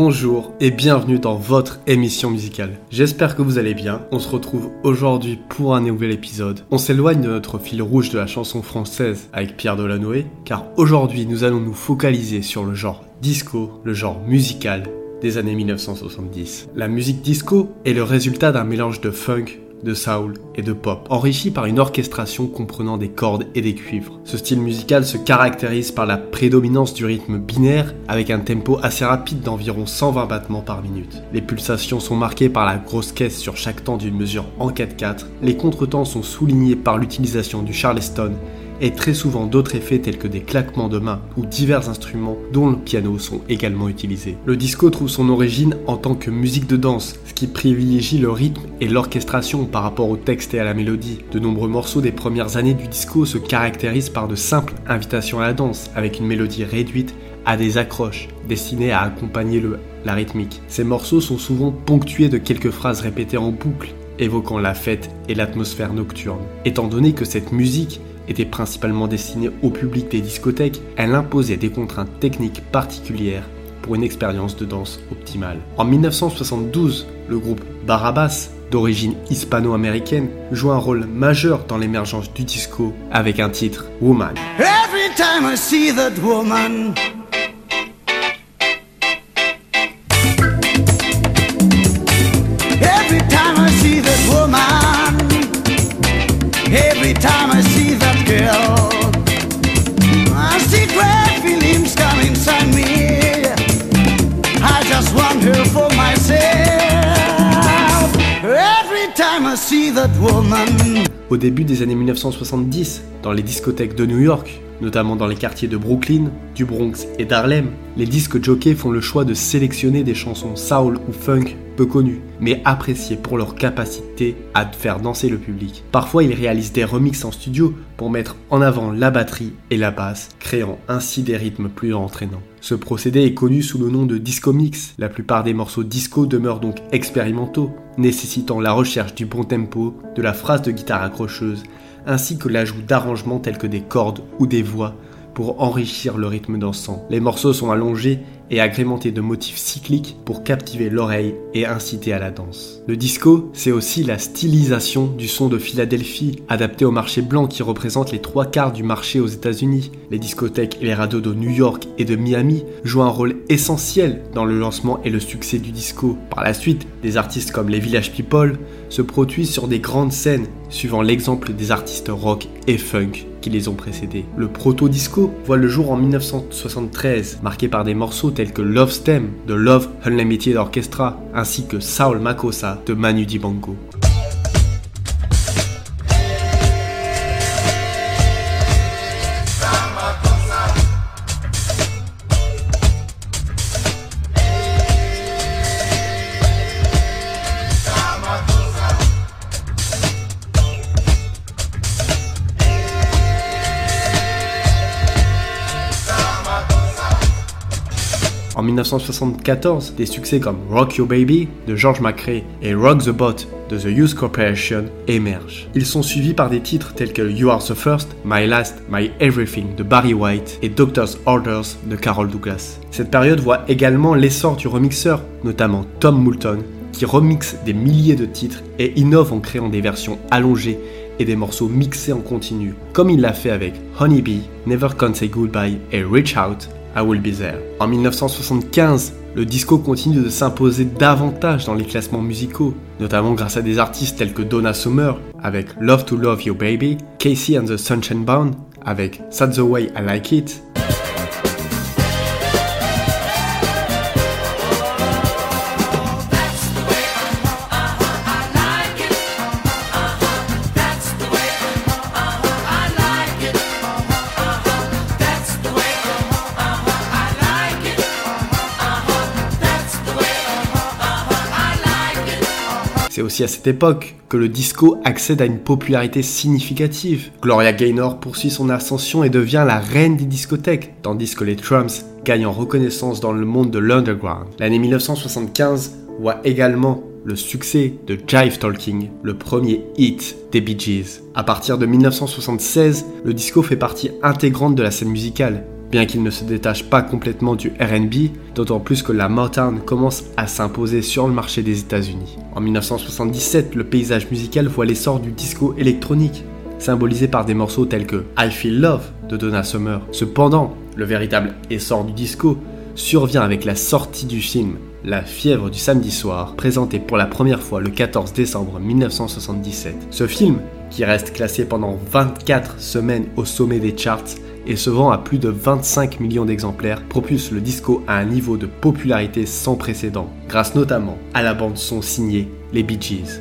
bonjour et bienvenue dans votre émission musicale. J'espère que vous allez bien. On se retrouve aujourd'hui pour un nouvel épisode. On s'éloigne de notre fil rouge de la chanson française avec Pierre Delanoë, car aujourd'hui nous allons nous focaliser sur le genre disco, le genre musical des années 1970. La musique disco est le résultat d'un mélange de funk, de soul et de pop, enrichi par une orchestration comprenant des cordes et des cuivres. Ce style musical se caractérise par la prédominance du rythme binaire avec un tempo assez rapide d'environ 120 battements par minute. Les pulsations sont marquées par la grosse caisse sur chaque temps d'une mesure en 4-4, les contretemps sont soulignés par l'utilisation du charleston et très souvent d'autres effets tels que des claquements de mains ou divers instruments dont le piano sont également utilisés. Le disco trouve son origine en tant que musique de danse, ce qui privilégie le rythme et l'orchestration par rapport au texte et à la mélodie. De nombreux morceaux des premières années du disco se caractérisent par de simples invitations à la danse, avec une mélodie réduite à des accroches destinées à accompagner la rythmique. Ces morceaux sont souvent ponctués de quelques phrases répétées en boucle, évoquant la fête et l'atmosphère nocturne. Étant donné que cette musique était principalement destinée au public des discothèques, elle imposait des contraintes techniques particulières pour une expérience de danse optimale. En 1972, le groupe Barabas, d'origine hispano-américaine, joue un rôle majeur dans l'émergence du disco avec un titre Woman. Au début des années 1970, dans les discothèques de New York, notamment dans les quartiers de Brooklyn, du Bronx et d'Harlem, les disques jockeys font le choix de sélectionner des chansons soul ou funk peu connues, mais appréciées pour leur capacité à faire danser le public. Parfois, ils réalisent des remixes en studio pour mettre en avant la batterie et la basse, créant ainsi des rythmes plus entraînants. Ce procédé est connu sous le nom de disco mix. La plupart des morceaux disco demeurent donc expérimentaux, nécessitant la recherche du bon tempo, de la phrase de guitare accrocheuse, ainsi que l'ajout d'arrangements tels que des cordes ou des voix pour enrichir le rythme dansant. Les morceaux sont allongés et agrémentés de motifs cycliques pour captiver l'oreille et inciter à la danse. Le disco, c'est aussi la stylisation du son de Philadelphie, adapté au marché blanc qui représente les trois quarts du marché aux États-Unis. Les discothèques et les radios de New York et de Miami jouent un rôle essentiel dans le lancement et le succès du disco. Par la suite, des artistes comme les Village People se produisent sur des grandes scènes, suivant l'exemple des artistes rock et funk qui les ont précédés. Le proto-disco voit le jour en 1973, marqué par des morceaux tels que Love Stem de Love Unlimited Orchestra ainsi que Saul Makossa de Manu Dibango. 1974, des succès comme Rock Your Baby de George McRae et Rock the Boat de The Youth Corporation émergent. Ils sont suivis par des titres tels que You Are the First, My Last, My Everything de Barry White et Doctor's Orders de Carol Douglas. Cette période voit également l'essor du remixeur, notamment Tom Moulton, qui remixe des milliers de titres et innove en créant des versions allongées et des morceaux mixés en continu, comme il l'a fait avec Honey Bee, Never Can Say Goodbye et Reach Out, En 1975, le disco continue de s'imposer davantage dans les classements musicaux, notamment grâce à des artistes tels que Donna Summer avec Love to Love You Baby, Casey and the Sunshine Band avec That's the Way I Like It, C'est aussi à cette époque que le disco accède à une popularité significative. Gloria Gaynor poursuit son ascension et devient la reine des discothèques, tandis que les Trumps gagnent en reconnaissance dans le monde de l'underground. L'année 1975 voit également le succès de Jive Talking, le premier hit des Bee Gees. À partir de 1976, le disco fait partie intégrante de la scène musicale bien qu'il ne se détache pas complètement du RB, d'autant plus que la Motown commence à s'imposer sur le marché des États-Unis. En 1977, le paysage musical voit l'essor du disco électronique, symbolisé par des morceaux tels que I Feel Love de Donna Summer. Cependant, le véritable essor du disco survient avec la sortie du film La fièvre du samedi soir, présenté pour la première fois le 14 décembre 1977. Ce film, qui reste classé pendant 24 semaines au sommet des charts et se vend à plus de 25 millions d'exemplaires, propulse le disco à un niveau de popularité sans précédent, grâce notamment à la bande son signée les Bee Gees.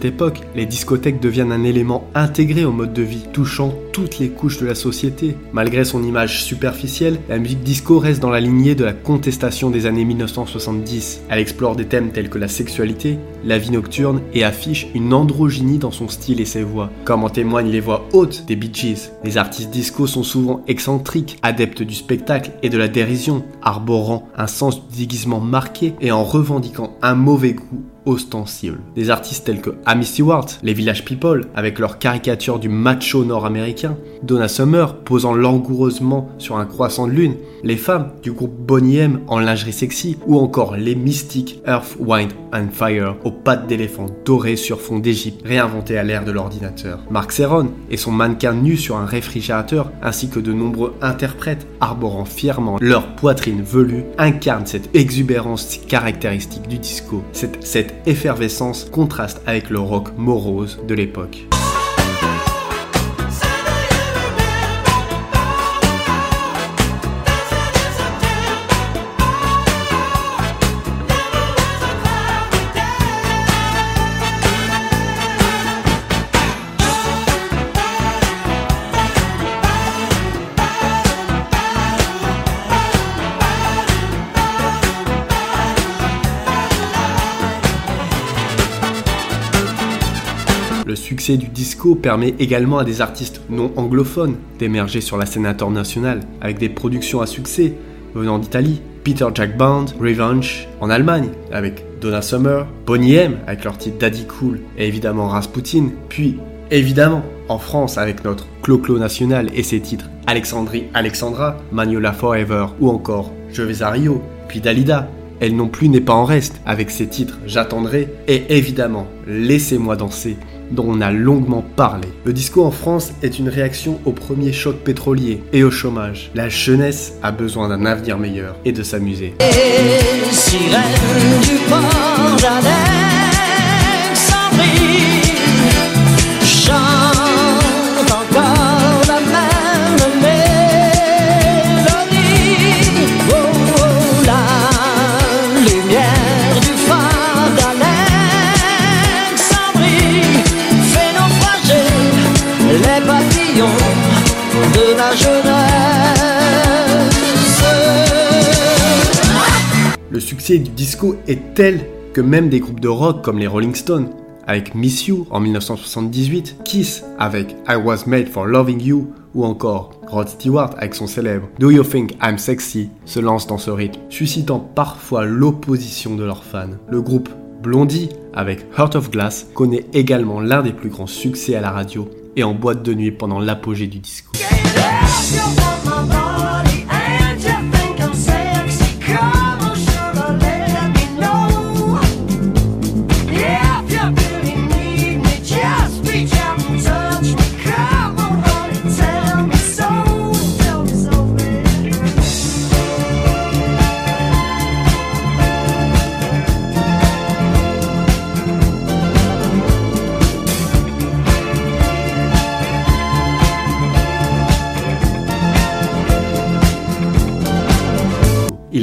Cette époque, les discothèques deviennent un élément intégré au mode de vie, touchant toutes les couches de la société. Malgré son image superficielle, la musique disco reste dans la lignée de la contestation des années 1970. Elle explore des thèmes tels que la sexualité, la vie nocturne et affiche une androgynie dans son style et ses voix, comme en témoignent les voix hautes des Bee Gees. Les artistes disco sont souvent excentriques, adeptes du spectacle et de la dérision, arborant un sens du déguisement marqué et en revendiquant un mauvais goût ostensible. Des artistes tels que Amy Stewart, les Village People, avec leur caricature du macho nord-américain, Donna Summer posant langoureusement sur un croissant de lune, les femmes du groupe Bonnie M en lingerie sexy, ou encore les mystiques Earth, Wind and Fire aux pattes d'éléphant dorées sur fond d'Égypte, réinventés à l'ère de l'ordinateur. Mark Serron et son mannequin nu sur un réfrigérateur, ainsi que de nombreux interprètes arborant fièrement leur poitrine velue, incarnent cette exubérance caractéristique du disco. Cette effervescence contraste avec le rock morose de l'époque. Du disco permet également à des artistes non anglophones d'émerger sur la scène internationale avec des productions à succès venant d'Italie, Peter Jack Band, Revenge en Allemagne avec Donna Summer, Bonnie M avec leur titre Daddy Cool et évidemment Rasputin, puis évidemment en France avec notre Clo-Clo national et ses titres Alexandrie Alexandra, Magnola Forever ou encore Je vais à Rio, puis Dalida. Elle non plus n'est pas en reste avec ses titres J'attendrai et évidemment Laissez-moi danser dont on a longuement parlé. Le disco en France est une réaction au premier choc pétrolier et au chômage. La jeunesse a besoin d'un avenir meilleur et de s'amuser. Du disco est tel que même des groupes de rock comme les Rolling Stones, avec Miss You en 1978, Kiss avec I Was Made for Loving You, ou encore Rod Stewart avec son célèbre Do You Think I'm Sexy, se lancent dans ce rythme, suscitant parfois l'opposition de leurs fans. Le groupe Blondie avec Heart of Glass connaît également l'un des plus grands succès à la radio et en boîte de nuit pendant l'apogée du disco.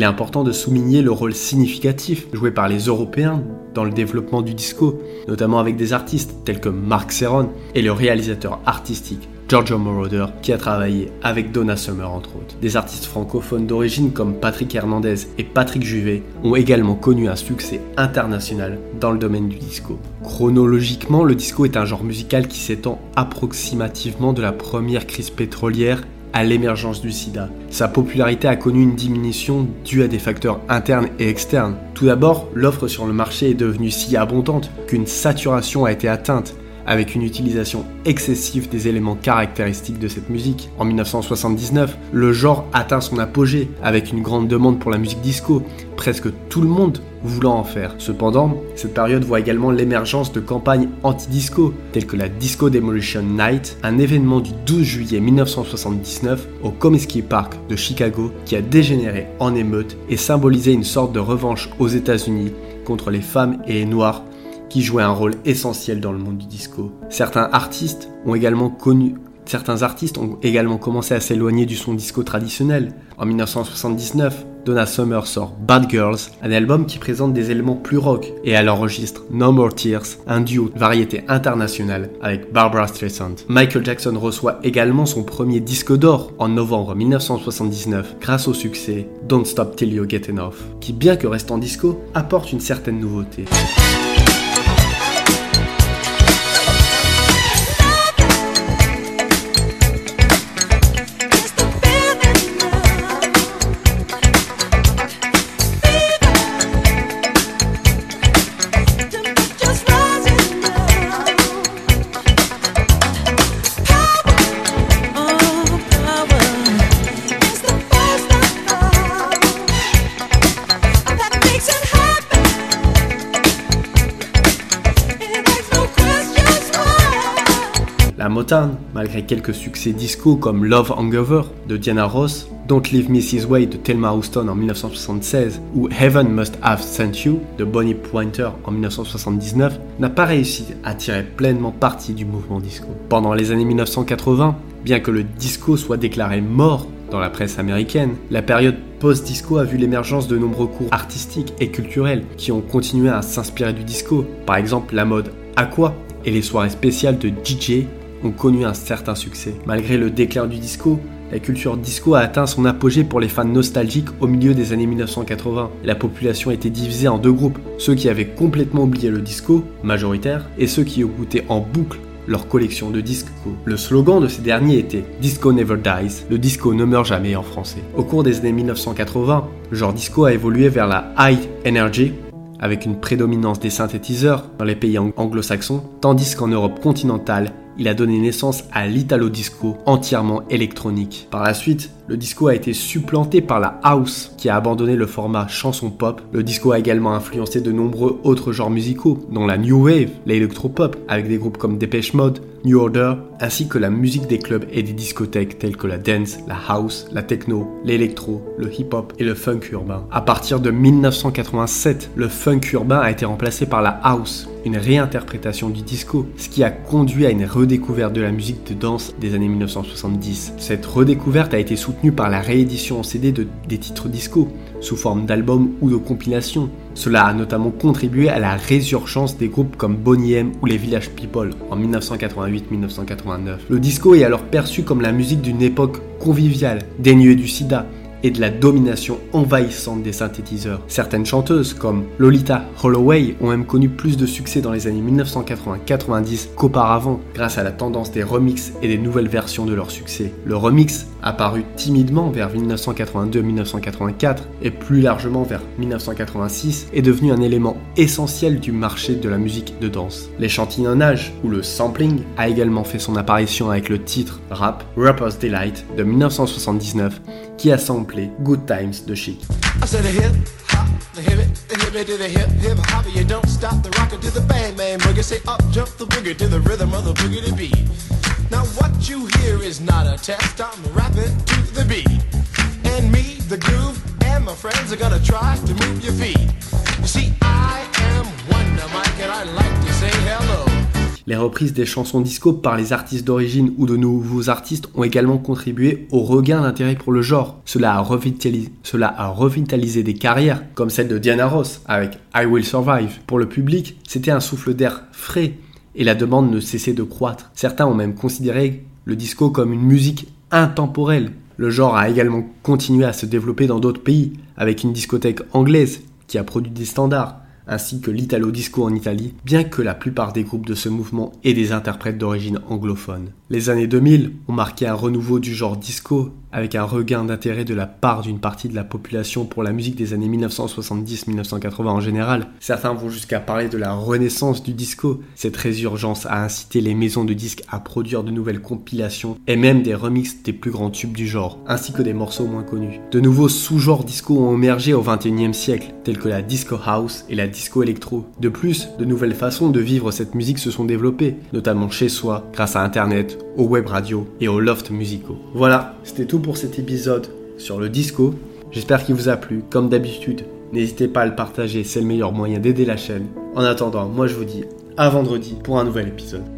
Est important de souligner le rôle significatif joué par les Européens dans le développement du disco, notamment avec des artistes tels que Mark Serron et le réalisateur artistique Giorgio Moroder, qui a travaillé avec Donna Summer entre autres. Des artistes francophones d'origine comme Patrick Hernandez et Patrick Juvet ont également connu un succès international dans le domaine du disco. Chronologiquement, le disco est un genre musical qui s'étend approximativement de la première crise pétrolière à l'émergence du sida. Sa popularité a connu une diminution due à des facteurs internes et externes. Tout d'abord, l'offre sur le marché est devenue si abondante qu'une saturation a été atteinte avec une utilisation excessive des éléments caractéristiques de cette musique. En 1979, le genre atteint son apogée avec une grande demande pour la musique disco, presque tout le monde voulant en faire. Cependant, cette période voit également l'émergence de campagnes anti-disco, telles que la Disco Demolition Night, un événement du 12 juillet 1979 au Comiskey Park de Chicago qui a dégénéré en émeute et symbolisé une sorte de revanche aux États-Unis contre les femmes et les noirs qui jouait un rôle essentiel dans le monde du disco. Certains artistes ont également connu Certains artistes ont également commencé à s'éloigner du son disco traditionnel. En 1979, Donna Summer sort Bad Girls, un album qui présente des éléments plus rock, et elle enregistre No More Tears, un duo de variété internationale avec Barbara Streisand. Michael Jackson reçoit également son premier disque d'or en novembre 1979 grâce au succès Don't Stop Till You Get Enough, qui bien que restant disco, apporte une certaine nouveauté. Malgré quelques succès disco comme Love Hangover de Diana Ross, Don't Leave Mrs. Way de Thelma Houston en 1976 ou Heaven Must Have Sent You de Bonnie Pointer en 1979, n'a pas réussi à tirer pleinement parti du mouvement disco. Pendant les années 1980, bien que le disco soit déclaré mort dans la presse américaine, la période post-disco a vu l'émergence de nombreux cours artistiques et culturels qui ont continué à s'inspirer du disco. Par exemple, la mode aqua et les soirées spéciales de DJ ont connu un certain succès. Malgré le déclin du disco, la culture disco a atteint son apogée pour les fans nostalgiques au milieu des années 1980. La population était divisée en deux groupes, ceux qui avaient complètement oublié le disco, majoritaire, et ceux qui écoutaient en boucle leur collection de disco. Le slogan de ces derniers était Disco never dies, le disco ne meurt jamais en français. Au cours des années 1980, le genre disco a évolué vers la high energy, avec une prédominance des synthétiseurs dans les pays anglo-saxons, tandis qu'en Europe continentale, il a donné naissance à l'italo disco entièrement électronique. Par la suite, le disco a été supplanté par la house qui a abandonné le format chanson pop. Le disco a également influencé de nombreux autres genres musicaux, dont la new wave, l'électropop, avec des groupes comme Depeche Mode, New Order, ainsi que la musique des clubs et des discothèques telles que la dance, la house, la techno, l'électro, le hip-hop et le funk urbain. À partir de 1987, le funk urbain a été remplacé par la house, une réinterprétation du disco, ce qui a conduit à une redécouverte de la musique de danse des années 1970. Cette redécouverte a été soutenue par la réédition en CD de, des titres disco, sous forme d'albums ou de compilations. Cela a notamment contribué à la résurgence des groupes comme Bonnie M ou les Village People en 1988-1989. Le disco est alors perçu comme la musique d'une époque conviviale, dénuée du sida, et de la domination envahissante des synthétiseurs. Certaines chanteuses, comme Lolita Holloway, ont même connu plus de succès dans les années 1980-90 qu'auparavant, grâce à la tendance des remixes et des nouvelles versions de leurs succès. Le remix, apparu timidement vers 1982-1984 et plus largement vers 1986, est devenu un élément essentiel du marché de la musique de danse. L'échantillonnage, ou le sampling, a également fait son apparition avec le titre rap Rapper's Delight de 1979 qui a samplé Good Times de Chic. I said a hip hop, the hip it, the hip it to the hip hip hop, you don't stop the rocket to the bang bang boogie. Say up jump the boogie to the rhythm of the boogie to beat. Now what you hear is not a test, I'm rapping to the beat. And me, the groove, and my friends are gonna try to move your feet. You see, I am Wonder Mike and I like to say hello. Les reprises des chansons disco par les artistes d'origine ou de nouveaux artistes ont également contribué au regain d'intérêt pour le genre. Cela a, revitalisé, cela a revitalisé des carrières, comme celle de Diana Ross avec I Will Survive. Pour le public, c'était un souffle d'air frais et la demande ne cessait de croître. Certains ont même considéré le disco comme une musique intemporelle. Le genre a également continué à se développer dans d'autres pays, avec une discothèque anglaise qui a produit des standards, ainsi que l'italo disco en Italie, bien que la plupart des groupes de ce mouvement aient des interprètes d'origine anglophone. Les années 2000 ont marqué un renouveau du genre disco avec un regain d'intérêt de la part d'une partie de la population pour la musique des années 1970-1980 en général. Certains vont jusqu'à parler de la renaissance du disco. Cette résurgence a incité les maisons de disques à produire de nouvelles compilations et même des remixes des plus grands tubes du genre, ainsi que des morceaux moins connus. De nouveaux sous-genres disco ont émergé au XXIe siècle, tels que la disco house et la disco électro. De plus, de nouvelles façons de vivre cette musique se sont développées, notamment chez soi, grâce à Internet, aux web radios et aux loft musicaux. Voilà, c'était tout pour cet épisode sur le disco. J'espère qu'il vous a plu. Comme d'habitude, n'hésitez pas à le partager, c'est le meilleur moyen d'aider la chaîne. En attendant, moi je vous dis à vendredi pour un nouvel épisode.